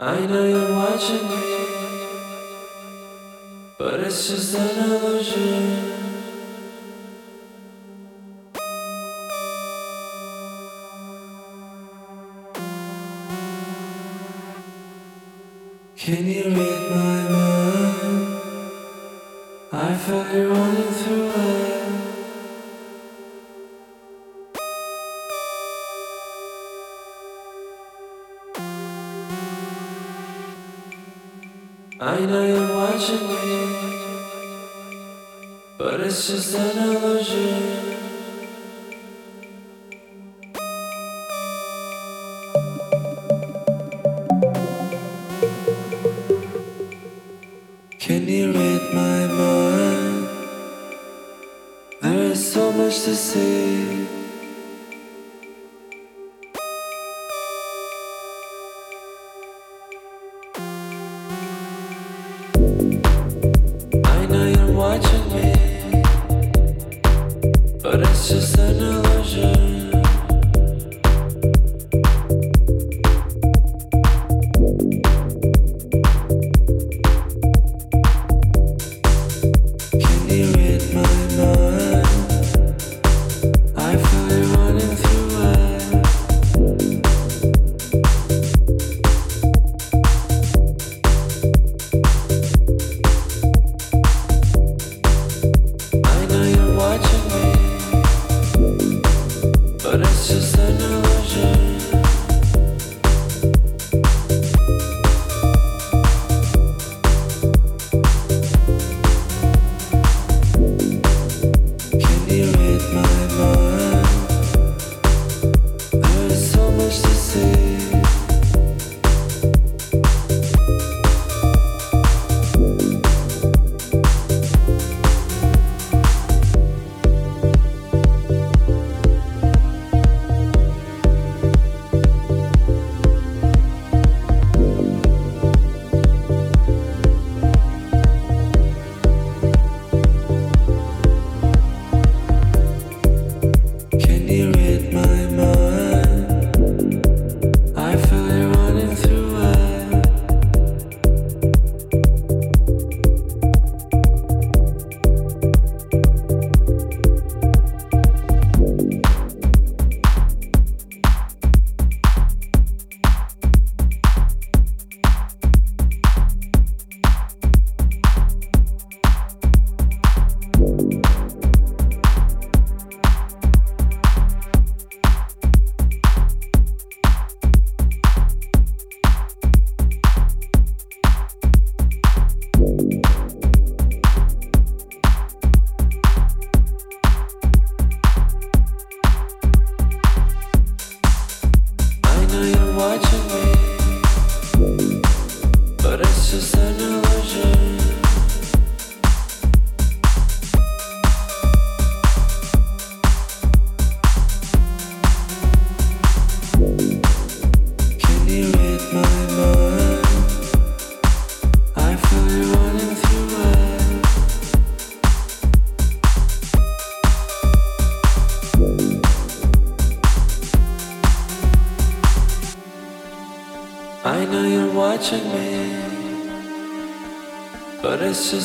I know you're watching me, but it's just an illusion.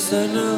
sana